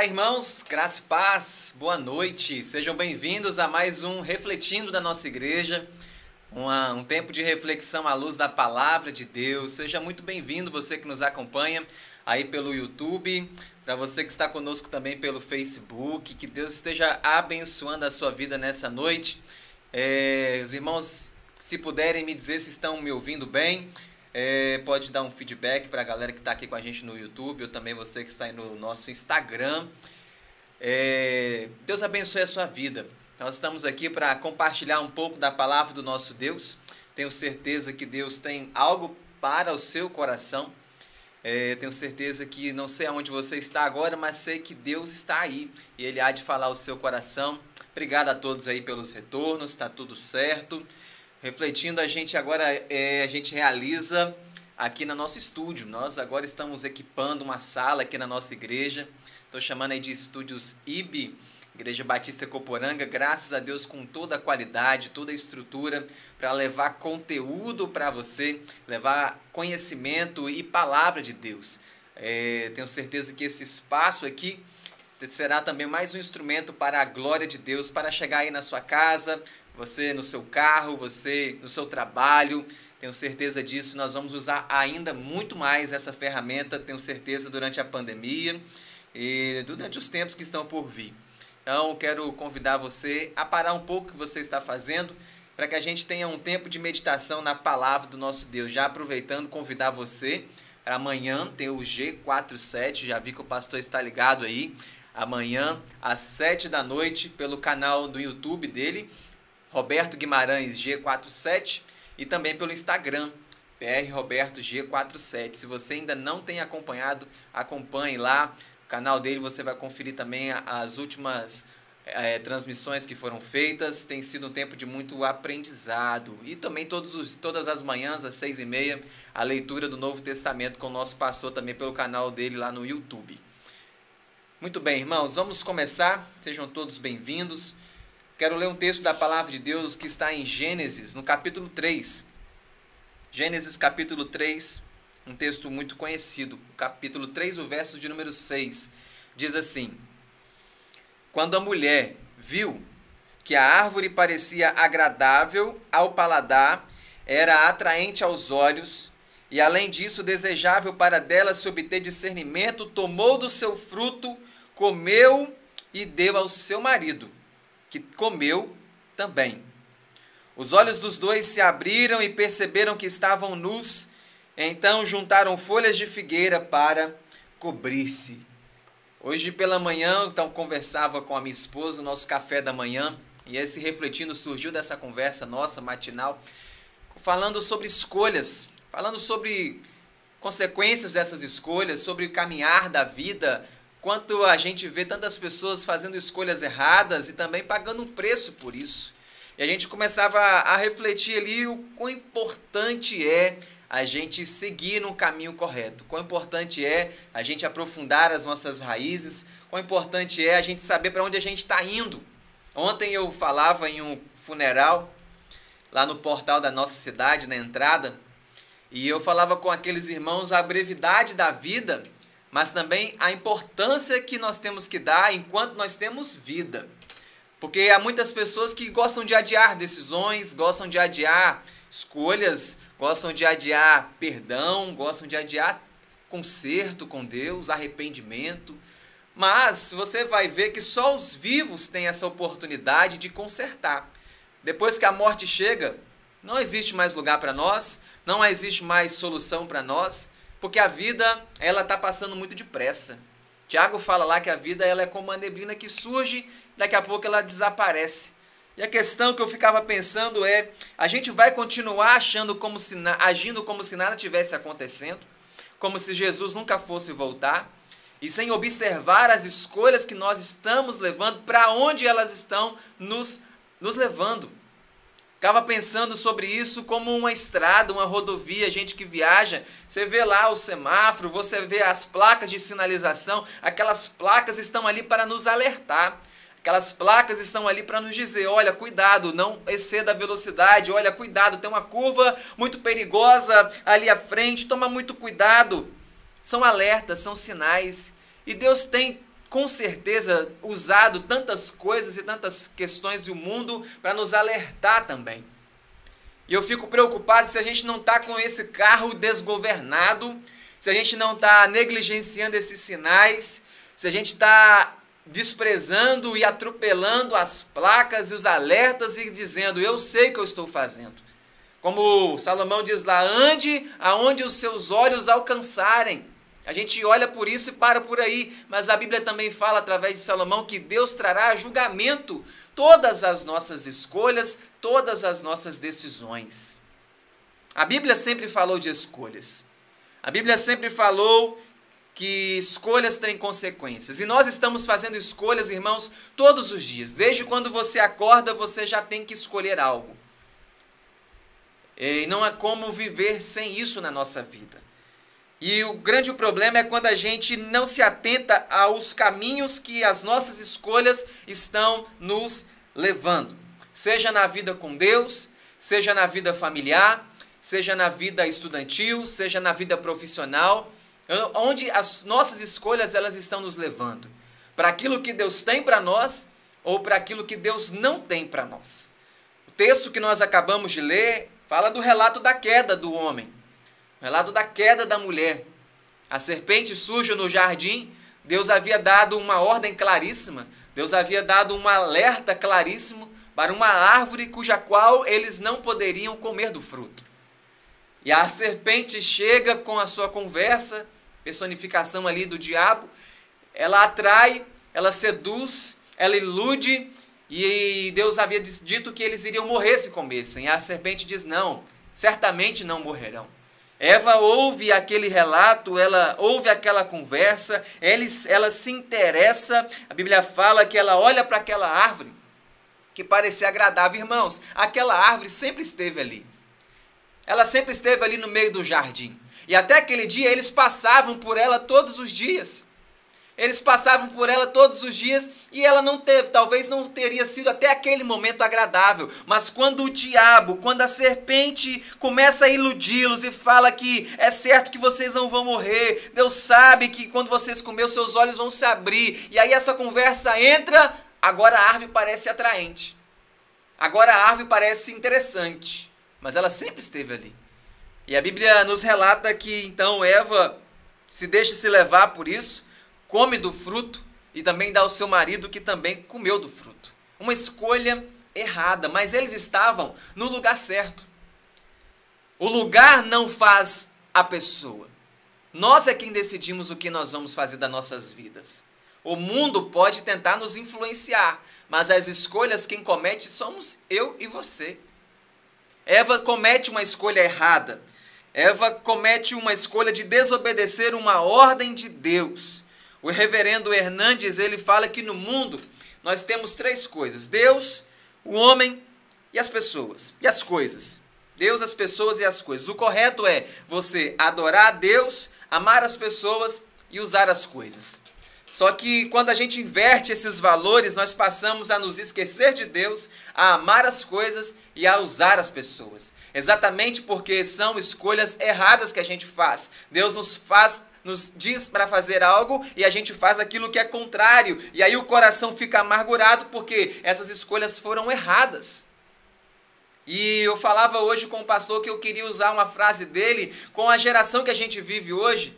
Olá, irmãos, graça e paz, boa noite, sejam bem-vindos a mais um Refletindo da nossa igreja, uma, um tempo de reflexão à luz da palavra de Deus. Seja muito bem-vindo, você que nos acompanha aí pelo YouTube, para você que está conosco também pelo Facebook, que Deus esteja abençoando a sua vida nessa noite. É, os irmãos, se puderem me dizer se estão me ouvindo bem, é, pode dar um feedback para a galera que está aqui com a gente no YouTube, ou também você que está aí no nosso Instagram. É, Deus abençoe a sua vida. Nós estamos aqui para compartilhar um pouco da palavra do nosso Deus. Tenho certeza que Deus tem algo para o seu coração. É, tenho certeza que não sei aonde você está agora, mas sei que Deus está aí e Ele há de falar o seu coração. Obrigado a todos aí pelos retornos, está tudo certo. Refletindo, a gente agora é, a gente realiza aqui no nosso estúdio. Nós agora estamos equipando uma sala aqui na nossa igreja. Estou chamando aí de estúdios IB, Igreja Batista Coporanga, graças a Deus com toda a qualidade, toda a estrutura para levar conteúdo para você, levar conhecimento e palavra de Deus. É, tenho certeza que esse espaço aqui será também mais um instrumento para a glória de Deus, para chegar aí na sua casa, você no seu carro, você no seu trabalho. Tenho certeza disso. Nós vamos usar ainda muito mais essa ferramenta, tenho certeza, durante a pandemia e durante os tempos que estão por vir. Então, quero convidar você a parar um pouco o que você está fazendo para que a gente tenha um tempo de meditação na palavra do nosso Deus. Já aproveitando, convidar você para amanhã tem o G47, já vi que o pastor está ligado aí. Amanhã, às 7 da noite, pelo canal do YouTube dele Roberto Guimarães G47 e também pelo Instagram PR Roberto G47. Se você ainda não tem acompanhado, acompanhe lá. O canal dele você vai conferir também as últimas é, transmissões que foram feitas. Tem sido um tempo de muito aprendizado. E também todos os, todas as manhãs, às seis e meia, a leitura do Novo Testamento com o nosso pastor também pelo canal dele lá no YouTube. Muito bem, irmãos, vamos começar. Sejam todos bem-vindos. Quero ler um texto da palavra de Deus que está em Gênesis, no capítulo 3. Gênesis, capítulo 3, um texto muito conhecido. Capítulo 3, o verso de número 6. Diz assim: Quando a mulher viu que a árvore parecia agradável ao paladar, era atraente aos olhos, e além disso desejável para dela se obter discernimento, tomou do seu fruto, comeu e deu ao seu marido que comeu também. Os olhos dos dois se abriram e perceberam que estavam nus, então juntaram folhas de figueira para cobrir-se. Hoje pela manhã, então conversava com a minha esposa, no nosso café da manhã, e esse refletindo surgiu dessa conversa nossa matinal, falando sobre escolhas, falando sobre consequências dessas escolhas, sobre o caminhar da vida, quanto a gente vê tantas pessoas fazendo escolhas erradas e também pagando um preço por isso. E a gente começava a, refletir ali o quão importante é a gente seguir no caminho correto, quão importante é a gente aprofundar as nossas raízes, quão importante é a gente saber para onde a gente está indo. Ontem eu falava em um funeral lá no portal da nossa cidade, na entrada, e eu falava com aqueles irmãos a brevidade da vida mas também a importância que nós temos que dar enquanto nós temos vida. Porque há muitas pessoas que gostam de adiar decisões, gostam de adiar escolhas, gostam de adiar perdão, gostam de adiar conserto com Deus, arrependimento. Mas você vai ver que só os vivos têm essa oportunidade de consertar. Depois que a morte chega, não existe mais lugar para nós, não existe mais solução para nós porque a vida ela está passando muito depressa. Tiago fala lá que a vida ela é como uma neblina que surge, daqui a pouco ela desaparece. E a questão que eu ficava pensando é: a gente vai continuar achando como se agindo como se nada tivesse acontecendo, como se Jesus nunca fosse voltar, e sem observar as escolhas que nós estamos levando, para onde elas estão nos, nos levando. Ficava pensando sobre isso como uma estrada, uma rodovia, gente que viaja. Você vê lá o semáforo, você vê as placas de sinalização, aquelas placas estão ali para nos alertar. Aquelas placas estão ali para nos dizer: olha, cuidado, não exceda a velocidade, olha, cuidado, tem uma curva muito perigosa ali à frente, toma muito cuidado. São alertas, são sinais. E Deus tem com certeza usado tantas coisas e tantas questões do mundo para nos alertar também. E eu fico preocupado se a gente não está com esse carro desgovernado, se a gente não está negligenciando esses sinais, se a gente está desprezando e atropelando as placas e os alertas e dizendo: Eu sei o que eu estou fazendo. Como Salomão diz lá, ande aonde os seus olhos alcançarem. A gente olha por isso e para por aí, mas a Bíblia também fala através de Salomão que Deus trará julgamento todas as nossas escolhas, todas as nossas decisões. A Bíblia sempre falou de escolhas. A Bíblia sempre falou que escolhas têm consequências. E nós estamos fazendo escolhas, irmãos, todos os dias. Desde quando você acorda, você já tem que escolher algo. E não há como viver sem isso na nossa vida. E o grande problema é quando a gente não se atenta aos caminhos que as nossas escolhas estão nos levando. Seja na vida com Deus, seja na vida familiar, seja na vida estudantil, seja na vida profissional, onde as nossas escolhas elas estão nos levando. Para aquilo que Deus tem para nós ou para aquilo que Deus não tem para nós. O texto que nós acabamos de ler fala do relato da queda do homem. Relato da queda da mulher. A serpente surge no jardim, Deus havia dado uma ordem claríssima, Deus havia dado um alerta claríssimo para uma árvore cuja qual eles não poderiam comer do fruto. E a serpente chega com a sua conversa, personificação ali do diabo, ela atrai, ela seduz, ela ilude, e Deus havia dito que eles iriam morrer se comessem. E a serpente diz: Não, certamente não morrerão. Eva ouve aquele relato, ela ouve aquela conversa, ela, ela se interessa. A Bíblia fala que ela olha para aquela árvore que parecia agradável. Irmãos, aquela árvore sempre esteve ali. Ela sempre esteve ali no meio do jardim. E até aquele dia eles passavam por ela todos os dias. Eles passavam por ela todos os dias e ela não teve, talvez não teria sido até aquele momento agradável. Mas quando o diabo, quando a serpente começa a iludi-los e fala que é certo que vocês não vão morrer, Deus sabe que quando vocês comer, seus olhos vão se abrir. E aí essa conversa entra, agora a árvore parece atraente. Agora a árvore parece interessante. Mas ela sempre esteve ali. E a Bíblia nos relata que então Eva se deixa se levar por isso come do fruto e também dá ao seu marido que também comeu do fruto. Uma escolha errada, mas eles estavam no lugar certo. O lugar não faz a pessoa. Nós é quem decidimos o que nós vamos fazer das nossas vidas. O mundo pode tentar nos influenciar, mas as escolhas quem comete somos eu e você. Eva comete uma escolha errada. Eva comete uma escolha de desobedecer uma ordem de Deus. O reverendo Hernandes, ele fala que no mundo nós temos três coisas: Deus, o homem e as pessoas, e as coisas. Deus, as pessoas e as coisas. O correto é você adorar a Deus, amar as pessoas e usar as coisas. Só que quando a gente inverte esses valores, nós passamos a nos esquecer de Deus, a amar as coisas e a usar as pessoas. Exatamente porque são escolhas erradas que a gente faz. Deus nos faz nos diz para fazer algo e a gente faz aquilo que é contrário. E aí o coração fica amargurado porque essas escolhas foram erradas. E eu falava hoje com o pastor que eu queria usar uma frase dele com a geração que a gente vive hoje.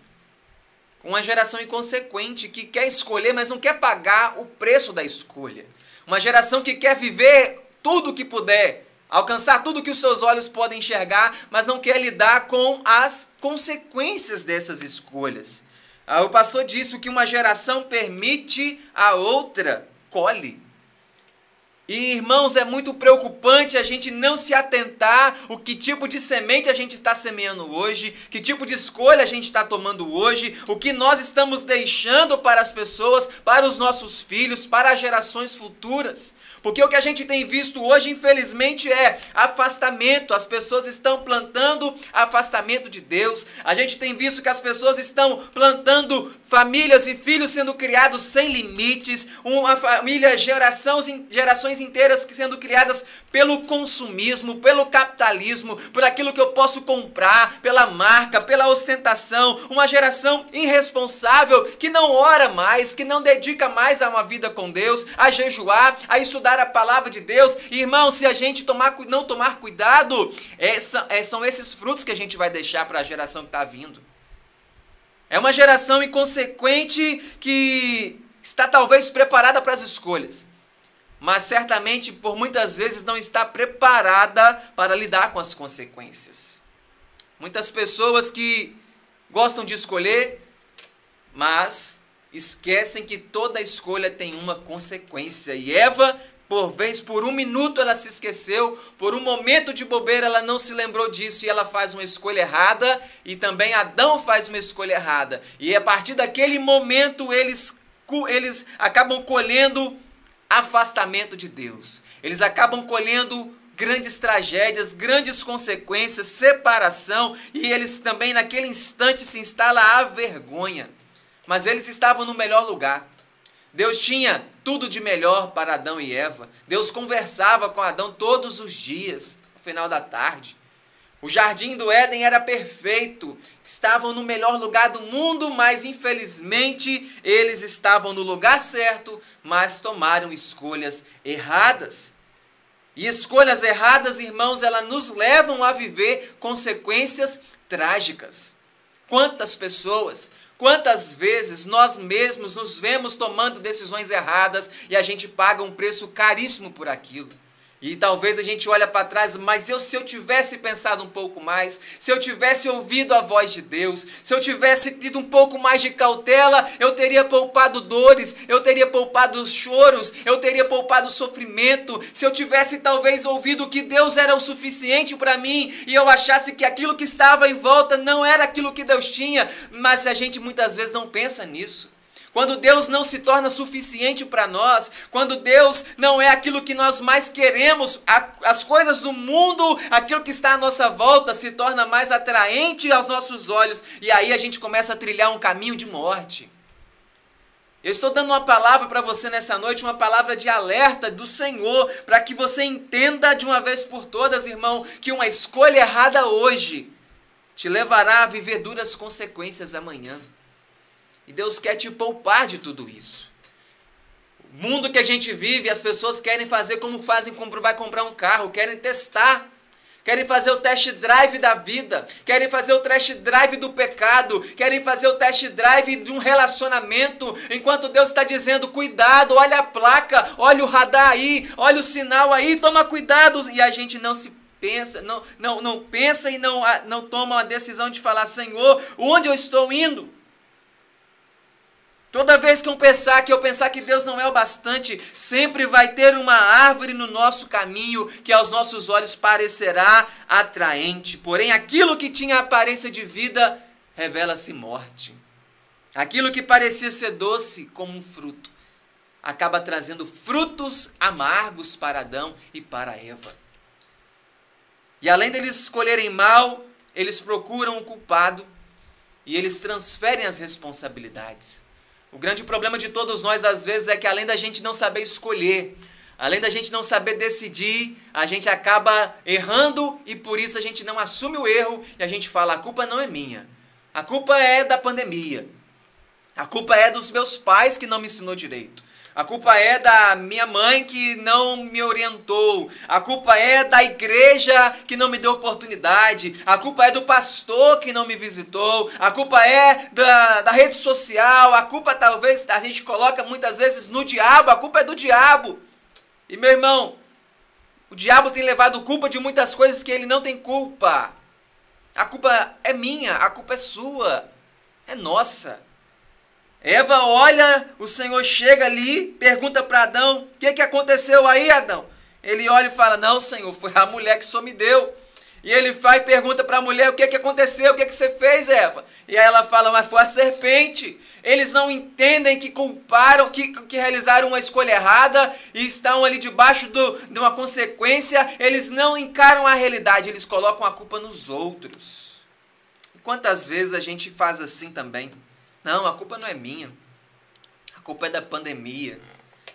Com uma geração inconsequente que quer escolher, mas não quer pagar o preço da escolha. Uma geração que quer viver tudo o que puder, alcançar tudo que os seus olhos podem enxergar, mas não quer lidar com as consequências dessas escolhas. Ah, o pastor disse que uma geração permite, a outra colhe. E irmãos, é muito preocupante a gente não se atentar o que tipo de semente a gente está semeando hoje, que tipo de escolha a gente está tomando hoje, o que nós estamos deixando para as pessoas, para os nossos filhos, para as gerações futuras. Porque o que a gente tem visto hoje, infelizmente, é afastamento. As pessoas estão plantando afastamento de Deus. A gente tem visto que as pessoas estão plantando famílias e filhos sendo criados sem limites, uma família gerações, gerações gerações inteiras sendo criadas pelo consumismo, pelo capitalismo, por aquilo que eu posso comprar, pela marca, pela ostentação. Uma geração irresponsável que não ora mais, que não dedica mais a uma vida com Deus, a jejuar, a estudar a palavra de Deus. Irmão, se a gente tomar, não tomar cuidado, é, são esses frutos que a gente vai deixar para a geração que está vindo. É uma geração inconsequente que está talvez preparada para as escolhas, mas certamente por muitas vezes não está preparada para lidar com as consequências. Muitas pessoas que gostam de escolher, mas esquecem que toda escolha tem uma consequência. E Eva por vez, por um minuto ela se esqueceu, por um momento de bobeira ela não se lembrou disso e ela faz uma escolha errada, e também Adão faz uma escolha errada. E a partir daquele momento eles, eles acabam colhendo afastamento de Deus. Eles acabam colhendo grandes tragédias, grandes consequências, separação, e eles também naquele instante se instala a vergonha. Mas eles estavam no melhor lugar. Deus tinha tudo de melhor para Adão e Eva. Deus conversava com Adão todos os dias, no final da tarde. O jardim do Éden era perfeito, estavam no melhor lugar do mundo, mas infelizmente eles estavam no lugar certo, mas tomaram escolhas erradas. E escolhas erradas, irmãos, elas nos levam a viver consequências trágicas. Quantas pessoas Quantas vezes nós mesmos nos vemos tomando decisões erradas e a gente paga um preço caríssimo por aquilo? E talvez a gente olhe para trás, mas eu se eu tivesse pensado um pouco mais, se eu tivesse ouvido a voz de Deus, se eu tivesse tido um pouco mais de cautela, eu teria poupado dores, eu teria poupado choros, eu teria poupado sofrimento. Se eu tivesse talvez ouvido que Deus era o suficiente para mim e eu achasse que aquilo que estava em volta não era aquilo que Deus tinha, mas a gente muitas vezes não pensa nisso quando Deus não se torna suficiente para nós, quando Deus não é aquilo que nós mais queremos, as coisas do mundo, aquilo que está à nossa volta, se torna mais atraente aos nossos olhos, e aí a gente começa a trilhar um caminho de morte. Eu estou dando uma palavra para você nessa noite, uma palavra de alerta do Senhor, para que você entenda de uma vez por todas, irmão, que uma escolha errada hoje te levará a viver duras consequências amanhã. E Deus quer te poupar de tudo isso. O mundo que a gente vive, as pessoas querem fazer como fazem, vai comprar um carro, querem testar. Querem fazer o test drive da vida, querem fazer o test drive do pecado, querem fazer o test drive de um relacionamento, enquanto Deus está dizendo: cuidado, olha a placa, olha o radar aí, olha o sinal aí, toma cuidado. E a gente não se pensa, não, não, não pensa e não, não toma a decisão de falar: Senhor, onde eu estou indo? Toda vez que eu pensar que eu pensar que Deus não é o bastante, sempre vai ter uma árvore no nosso caminho que aos nossos olhos parecerá atraente. Porém, aquilo que tinha aparência de vida revela-se morte. Aquilo que parecia ser doce como um fruto acaba trazendo frutos amargos para Adão e para Eva. E além deles escolherem mal, eles procuram o culpado e eles transferem as responsabilidades. O grande problema de todos nós, às vezes, é que além da gente não saber escolher, além da gente não saber decidir, a gente acaba errando e por isso a gente não assume o erro e a gente fala: a culpa não é minha, a culpa é da pandemia, a culpa é dos meus pais que não me ensinou direito. A culpa é da minha mãe que não me orientou. A culpa é da igreja que não me deu oportunidade. A culpa é do pastor que não me visitou. A culpa é da, da rede social. A culpa talvez a gente coloca muitas vezes no diabo. A culpa é do diabo. E meu irmão, o diabo tem levado culpa de muitas coisas que ele não tem culpa. A culpa é minha, a culpa é sua, é nossa. Eva olha, o Senhor chega ali, pergunta para Adão: O que, que aconteceu aí, Adão? Ele olha e fala: Não, Senhor, foi a mulher que só me deu. E ele vai e pergunta para a mulher: O que, que aconteceu? O que, que você fez, Eva? E aí ela fala: Mas foi a serpente. Eles não entendem que culparam, que, que realizaram uma escolha errada e estão ali debaixo do, de uma consequência. Eles não encaram a realidade, eles colocam a culpa nos outros. E quantas vezes a gente faz assim também? Não, a culpa não é minha. A culpa é da pandemia.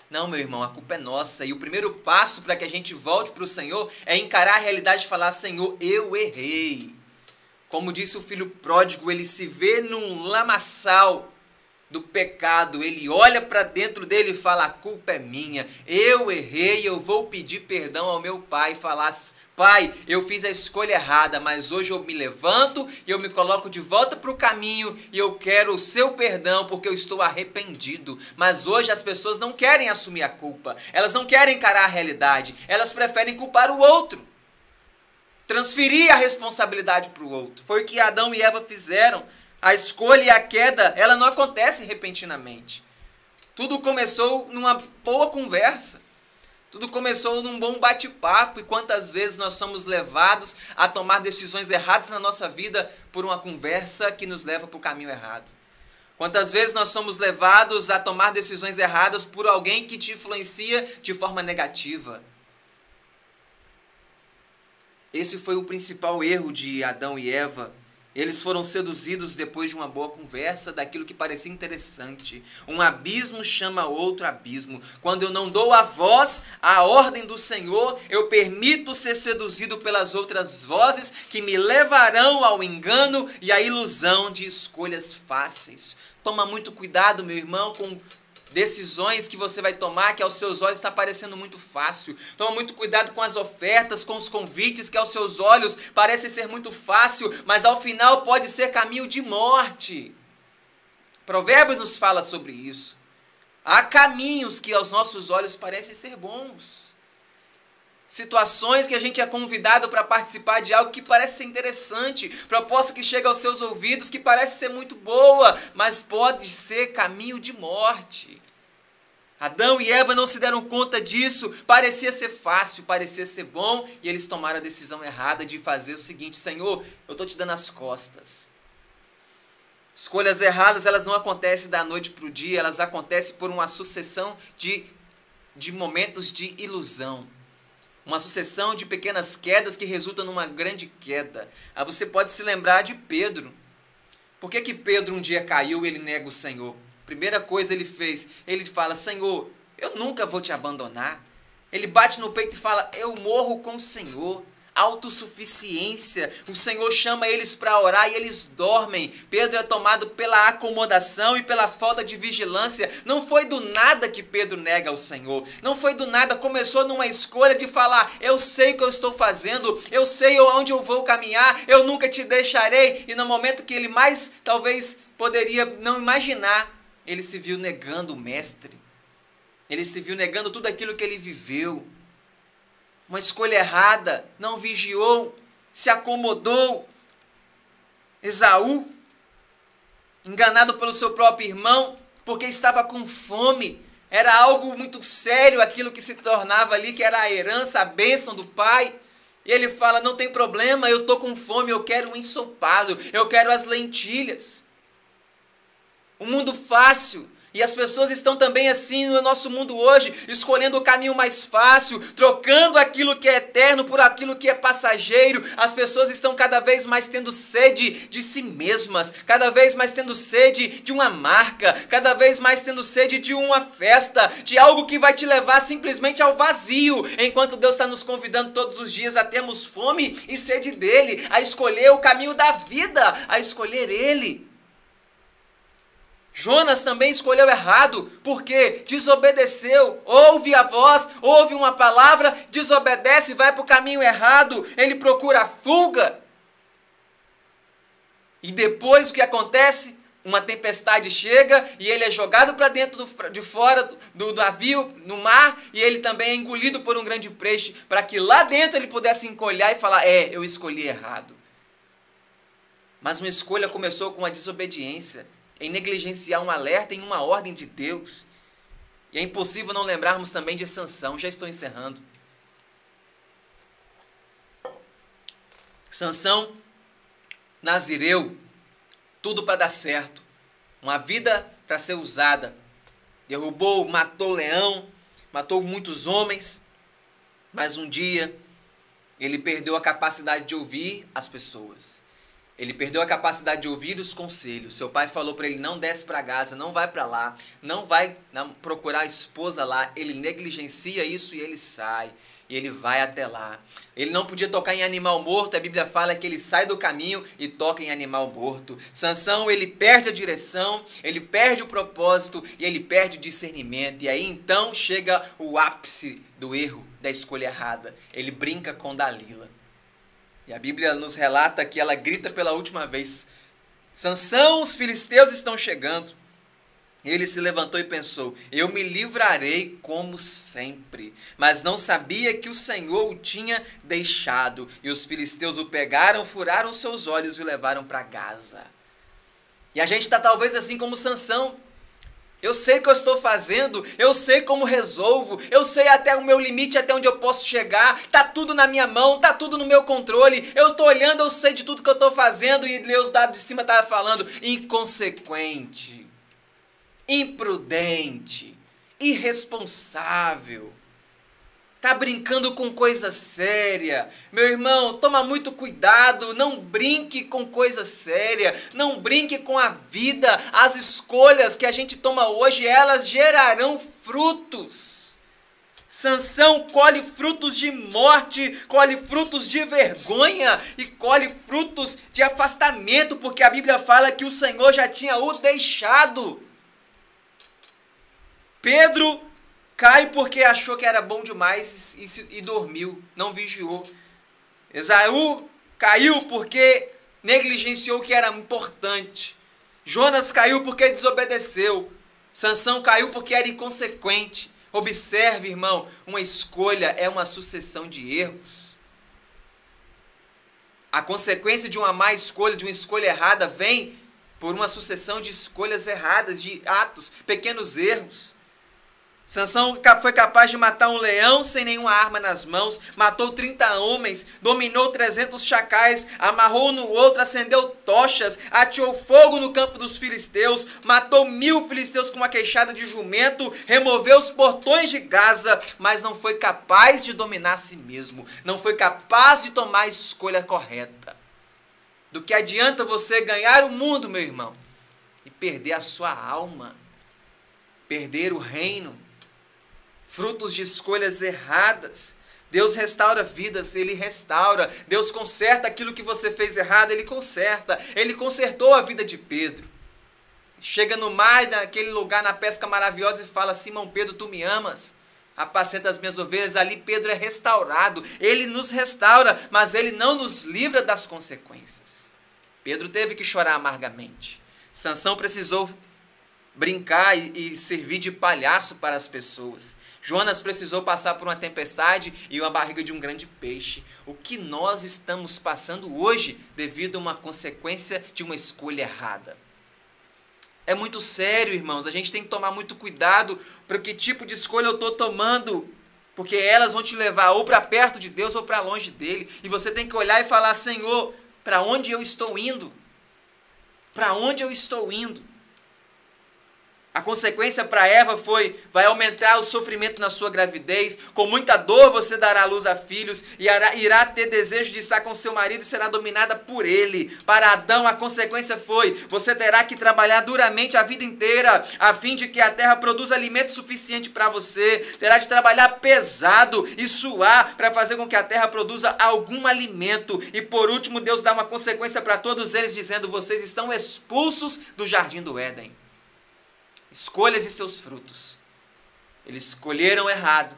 Não, meu irmão, a culpa é nossa. E o primeiro passo para que a gente volte para o Senhor é encarar a realidade e falar: Senhor, eu errei. Como disse o filho pródigo, ele se vê num lamaçal do pecado, ele olha para dentro dele e fala: A culpa é minha, eu errei, eu vou pedir perdão ao meu pai falar: Pai, eu fiz a escolha errada, mas hoje eu me levanto e eu me coloco de volta para o caminho e eu quero o seu perdão porque eu estou arrependido. Mas hoje as pessoas não querem assumir a culpa, elas não querem encarar a realidade, elas preferem culpar o outro transferir a responsabilidade para o outro. Foi o que Adão e Eva fizeram. A escolha e a queda, ela não acontece repentinamente. Tudo começou numa boa conversa. Tudo começou num bom bate-papo e quantas vezes nós somos levados a tomar decisões erradas na nossa vida por uma conversa que nos leva para o caminho errado. Quantas vezes nós somos levados a tomar decisões erradas por alguém que te influencia de forma negativa. Esse foi o principal erro de Adão e Eva. Eles foram seduzidos depois de uma boa conversa, daquilo que parecia interessante. Um abismo chama outro abismo. Quando eu não dou a voz à ordem do Senhor, eu permito ser seduzido pelas outras vozes que me levarão ao engano e à ilusão de escolhas fáceis. Toma muito cuidado, meu irmão, com decisões que você vai tomar que aos seus olhos está parecendo muito fácil. Toma muito cuidado com as ofertas, com os convites que aos seus olhos parecem ser muito fácil, mas ao final pode ser caminho de morte. Provérbios nos fala sobre isso. Há caminhos que aos nossos olhos parecem ser bons. Situações que a gente é convidado para participar de algo que parece ser interessante, proposta que chega aos seus ouvidos que parece ser muito boa, mas pode ser caminho de morte. Adão e Eva não se deram conta disso, parecia ser fácil, parecia ser bom, e eles tomaram a decisão errada de fazer o seguinte: Senhor, eu estou te dando as costas. Escolhas erradas, elas não acontecem da noite para o dia, elas acontecem por uma sucessão de, de momentos de ilusão uma sucessão de pequenas quedas que resultam numa grande queda. Ah, você pode se lembrar de Pedro. Por que, que Pedro um dia caiu e ele nega o Senhor? Primeira coisa ele fez, ele fala: Senhor, eu nunca vou te abandonar. Ele bate no peito e fala: Eu morro com o Senhor autossuficiência. O Senhor chama eles para orar e eles dormem. Pedro é tomado pela acomodação e pela falta de vigilância. Não foi do nada que Pedro nega ao Senhor. Não foi do nada, começou numa escolha de falar: Eu sei o que eu estou fazendo, eu sei onde eu vou caminhar, eu nunca te deixarei. E no momento que ele mais talvez poderia não imaginar, ele se viu negando o Mestre. Ele se viu negando tudo aquilo que ele viveu uma escolha errada, não vigiou, se acomodou. Esaú, enganado pelo seu próprio irmão, porque estava com fome, era algo muito sério aquilo que se tornava ali, que era a herança, a bênção do pai. E ele fala: Não tem problema, eu estou com fome, eu quero um ensopado, eu quero as lentilhas. Um mundo fácil, e as pessoas estão também assim no nosso mundo hoje, escolhendo o caminho mais fácil, trocando aquilo que é eterno por aquilo que é passageiro. As pessoas estão cada vez mais tendo sede de si mesmas, cada vez mais tendo sede de uma marca, cada vez mais tendo sede de uma festa, de algo que vai te levar simplesmente ao vazio, enquanto Deus está nos convidando todos os dias a termos fome e sede dele, a escolher o caminho da vida, a escolher ele. Jonas também escolheu errado, porque desobedeceu, ouve a voz, ouve uma palavra, desobedece e vai para o caminho errado, ele procura a fuga. E depois o que acontece? Uma tempestade chega e ele é jogado para dentro do, de fora do, do navio, no mar, e ele também é engolido por um grande peixe, para que lá dentro ele pudesse encolhar e falar: É, eu escolhi errado. Mas uma escolha começou com a desobediência em negligenciar um alerta em uma ordem de Deus. E é impossível não lembrarmos também de Sansão. Já estou encerrando. Sansão, Nazireu, tudo para dar certo. Uma vida para ser usada. Derrubou, matou leão, matou muitos homens, mas um dia ele perdeu a capacidade de ouvir as pessoas. Ele perdeu a capacidade de ouvir os conselhos. Seu pai falou para ele: não desce para Gaza, não vai para lá, não vai procurar a esposa lá. Ele negligencia isso e ele sai. E ele vai até lá. Ele não podia tocar em animal morto. A Bíblia fala que ele sai do caminho e toca em animal morto. Sansão, ele perde a direção, ele perde o propósito e ele perde o discernimento. E aí então chega o ápice do erro, da escolha errada. Ele brinca com Dalila. E a Bíblia nos relata que ela grita pela última vez: Sansão, os filisteus estão chegando. Ele se levantou e pensou: Eu me livrarei como sempre. Mas não sabia que o Senhor o tinha deixado. E os filisteus o pegaram, furaram seus olhos e o levaram para Gaza. E a gente está talvez assim como Sansão. Eu sei o que eu estou fazendo, eu sei como resolvo, eu sei até o meu limite, até onde eu posso chegar, tá tudo na minha mão, tá tudo no meu controle. Eu estou olhando, eu sei de tudo que eu estou fazendo e Deus dado de cima estava falando inconsequente, imprudente, irresponsável. Tá brincando com coisa séria. Meu irmão, toma muito cuidado, não brinque com coisa séria, não brinque com a vida. As escolhas que a gente toma hoje, elas gerarão frutos. Sansão colhe frutos de morte, colhe frutos de vergonha e colhe frutos de afastamento, porque a Bíblia fala que o Senhor já tinha o deixado. Pedro Cai porque achou que era bom demais e, e dormiu, não vigiou. Esaú caiu porque negligenciou o que era importante. Jonas caiu porque desobedeceu. Sansão caiu porque era inconsequente. Observe, irmão, uma escolha é uma sucessão de erros. A consequência de uma má escolha, de uma escolha errada, vem por uma sucessão de escolhas erradas, de atos, pequenos erros. Sansão foi capaz de matar um leão sem nenhuma arma nas mãos, matou 30 homens, dominou 300 chacais, amarrou no outro, acendeu tochas, ateou fogo no campo dos filisteus, matou mil filisteus com uma queixada de jumento, removeu os portões de Gaza, mas não foi capaz de dominar a si mesmo, não foi capaz de tomar a escolha correta. Do que adianta você ganhar o mundo, meu irmão, e perder a sua alma, perder o reino? Frutos de escolhas erradas. Deus restaura vidas, Ele restaura. Deus conserta aquilo que você fez errado, Ele conserta. Ele consertou a vida de Pedro. Chega no mar, naquele lugar, na pesca maravilhosa, e fala: Simão Pedro, tu me amas. Apacenta as minhas ovelhas. Ali Pedro é restaurado. Ele nos restaura, mas ele não nos livra das consequências. Pedro teve que chorar amargamente. Sansão precisou brincar e, e servir de palhaço para as pessoas. Jonas precisou passar por uma tempestade e uma barriga de um grande peixe. O que nós estamos passando hoje devido a uma consequência de uma escolha errada? É muito sério, irmãos. A gente tem que tomar muito cuidado para que tipo de escolha eu estou tomando. Porque elas vão te levar ou para perto de Deus ou para longe dele. E você tem que olhar e falar: Senhor, para onde eu estou indo? Para onde eu estou indo? A consequência para Eva foi: vai aumentar o sofrimento na sua gravidez, com muita dor você dará luz a filhos, e irá ter desejo de estar com seu marido e será dominada por ele. Para Adão, a consequência foi: você terá que trabalhar duramente a vida inteira, a fim de que a terra produza alimento suficiente para você. Terá de trabalhar pesado e suar para fazer com que a terra produza algum alimento. E por último, Deus dá uma consequência para todos eles, dizendo: vocês estão expulsos do jardim do Éden escolhas e seus frutos. Eles escolheram errado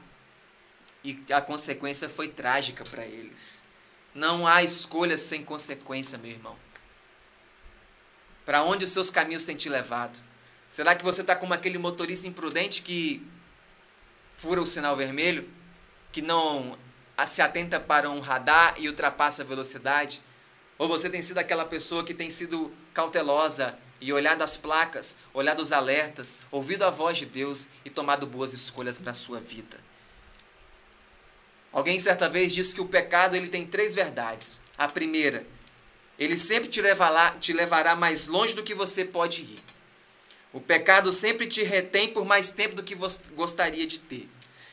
e a consequência foi trágica para eles. Não há escolhas sem consequência, meu irmão. Para onde os seus caminhos têm te levado? Será que você está como aquele motorista imprudente que fura o sinal vermelho, que não se atenta para um radar e ultrapassa a velocidade? Ou você tem sido aquela pessoa que tem sido cautelosa e olhado as placas, olhado os alertas, ouvido a voz de Deus e tomado boas escolhas para a sua vida. Alguém certa vez disse que o pecado ele tem três verdades. A primeira, ele sempre te levará, te levará mais longe do que você pode ir. O pecado sempre te retém por mais tempo do que você gostaria de ter.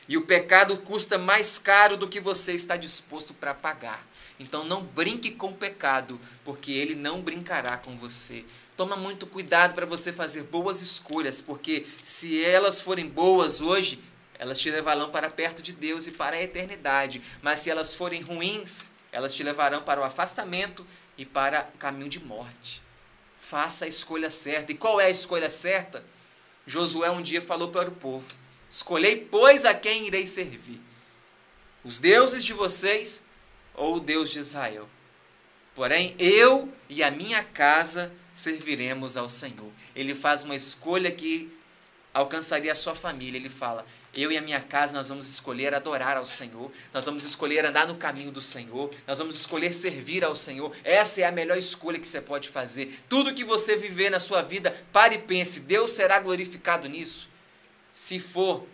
E o pecado custa mais caro do que você está disposto para pagar. Então não brinque com o pecado, porque ele não brincará com você. Toma muito cuidado para você fazer boas escolhas, porque se elas forem boas hoje, elas te levarão para perto de Deus e para a eternidade. Mas se elas forem ruins, elas te levarão para o afastamento e para o caminho de morte. Faça a escolha certa. E qual é a escolha certa? Josué um dia falou para o povo: Escolhei, pois, a quem irei servir: os deuses de vocês ou o Deus de Israel. Porém, eu e a minha casa serviremos ao Senhor. Ele faz uma escolha que alcançaria a sua família. Ele fala: Eu e a minha casa nós vamos escolher adorar ao Senhor, nós vamos escolher andar no caminho do Senhor, nós vamos escolher servir ao Senhor. Essa é a melhor escolha que você pode fazer. Tudo que você viver na sua vida, pare e pense: Deus será glorificado nisso? Se for,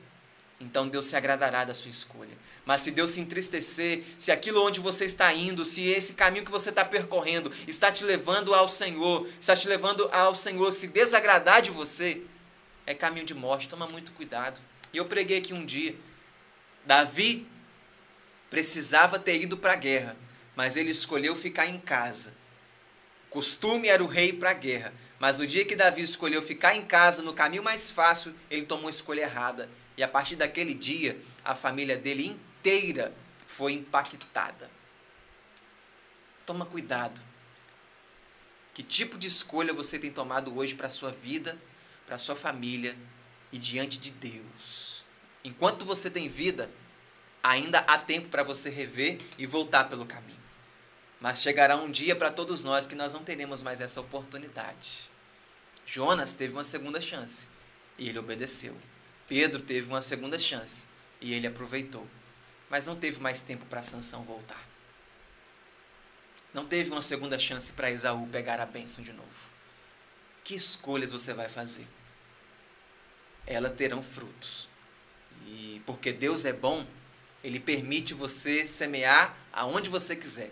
então Deus se agradará da sua escolha. Mas se Deus se entristecer, se aquilo onde você está indo, se esse caminho que você está percorrendo está te levando ao Senhor, está te levando ao Senhor, se desagradar de você, é caminho de morte. Toma muito cuidado. E eu preguei aqui um dia. Davi precisava ter ido para a guerra, mas ele escolheu ficar em casa. Costume era o rei para a guerra, mas o dia que Davi escolheu ficar em casa, no caminho mais fácil, ele tomou uma escolha errada. E a partir daquele dia, a família dele foi impactada. Toma cuidado. Que tipo de escolha você tem tomado hoje para a sua vida, para sua família e diante de Deus? Enquanto você tem vida, ainda há tempo para você rever e voltar pelo caminho. Mas chegará um dia para todos nós que nós não teremos mais essa oportunidade. Jonas teve uma segunda chance e ele obedeceu. Pedro teve uma segunda chance e ele aproveitou. Mas não teve mais tempo para Sansão voltar. Não teve uma segunda chance para Esaú pegar a bênção de novo. Que escolhas você vai fazer? Elas terão frutos. E porque Deus é bom, ele permite você semear aonde você quiser.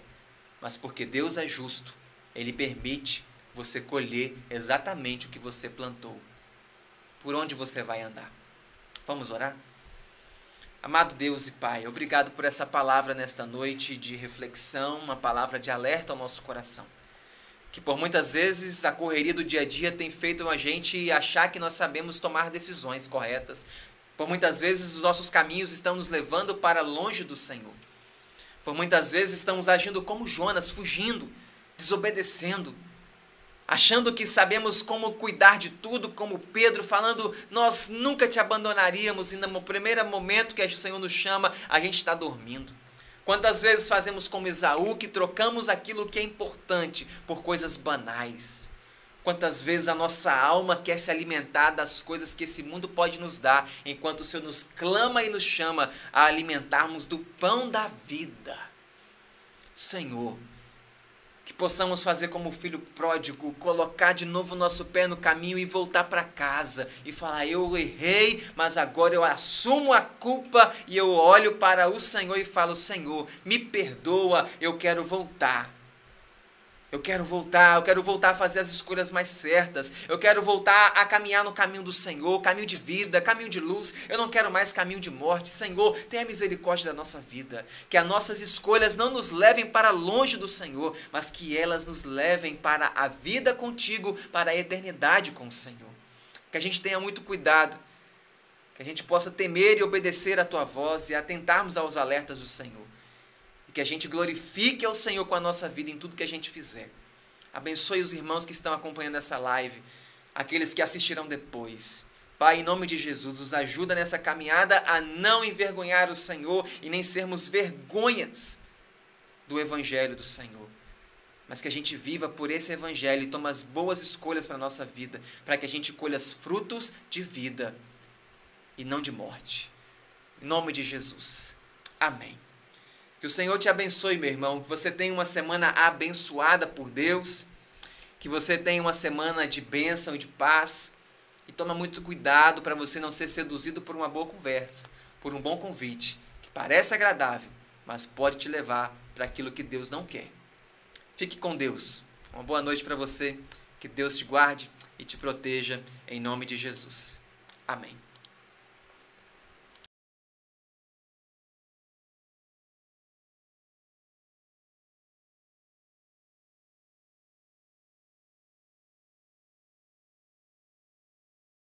Mas porque Deus é justo, ele permite você colher exatamente o que você plantou. Por onde você vai andar? Vamos orar? Amado Deus e Pai, obrigado por essa palavra nesta noite de reflexão, uma palavra de alerta ao nosso coração. Que por muitas vezes a correria do dia a dia tem feito a gente achar que nós sabemos tomar decisões corretas. Por muitas vezes os nossos caminhos estão nos levando para longe do Senhor. Por muitas vezes estamos agindo como Jonas, fugindo, desobedecendo, achando que sabemos como cuidar de tudo, como Pedro falando, nós nunca te abandonaríamos, e no primeiro momento que o Senhor nos chama, a gente está dormindo. Quantas vezes fazemos como Esaú, que trocamos aquilo que é importante por coisas banais? Quantas vezes a nossa alma quer se alimentar das coisas que esse mundo pode nos dar, enquanto o Senhor nos clama e nos chama a alimentarmos do pão da vida? Senhor, que possamos fazer como o filho pródigo, colocar de novo nosso pé no caminho e voltar para casa e falar: Eu errei, mas agora eu assumo a culpa e eu olho para o Senhor e falo: Senhor, me perdoa, eu quero voltar. Eu quero voltar, eu quero voltar a fazer as escolhas mais certas. Eu quero voltar a caminhar no caminho do Senhor, caminho de vida, caminho de luz. Eu não quero mais caminho de morte. Senhor, tenha misericórdia da nossa vida. Que as nossas escolhas não nos levem para longe do Senhor, mas que elas nos levem para a vida contigo, para a eternidade com o Senhor. Que a gente tenha muito cuidado. Que a gente possa temer e obedecer a tua voz e atentarmos aos alertas do Senhor e que a gente glorifique ao Senhor com a nossa vida em tudo que a gente fizer. Abençoe os irmãos que estão acompanhando essa live, aqueles que assistirão depois. Pai, em nome de Jesus, nos ajuda nessa caminhada a não envergonhar o Senhor e nem sermos vergonhas do Evangelho do Senhor. Mas que a gente viva por esse Evangelho e tome as boas escolhas para a nossa vida, para que a gente colha os frutos de vida e não de morte. Em nome de Jesus. Amém. Que o Senhor te abençoe, meu irmão. Que você tenha uma semana abençoada por Deus. Que você tenha uma semana de bênção e de paz. E toma muito cuidado para você não ser seduzido por uma boa conversa, por um bom convite, que parece agradável, mas pode te levar para aquilo que Deus não quer. Fique com Deus. Uma boa noite para você. Que Deus te guarde e te proteja em nome de Jesus. Amém.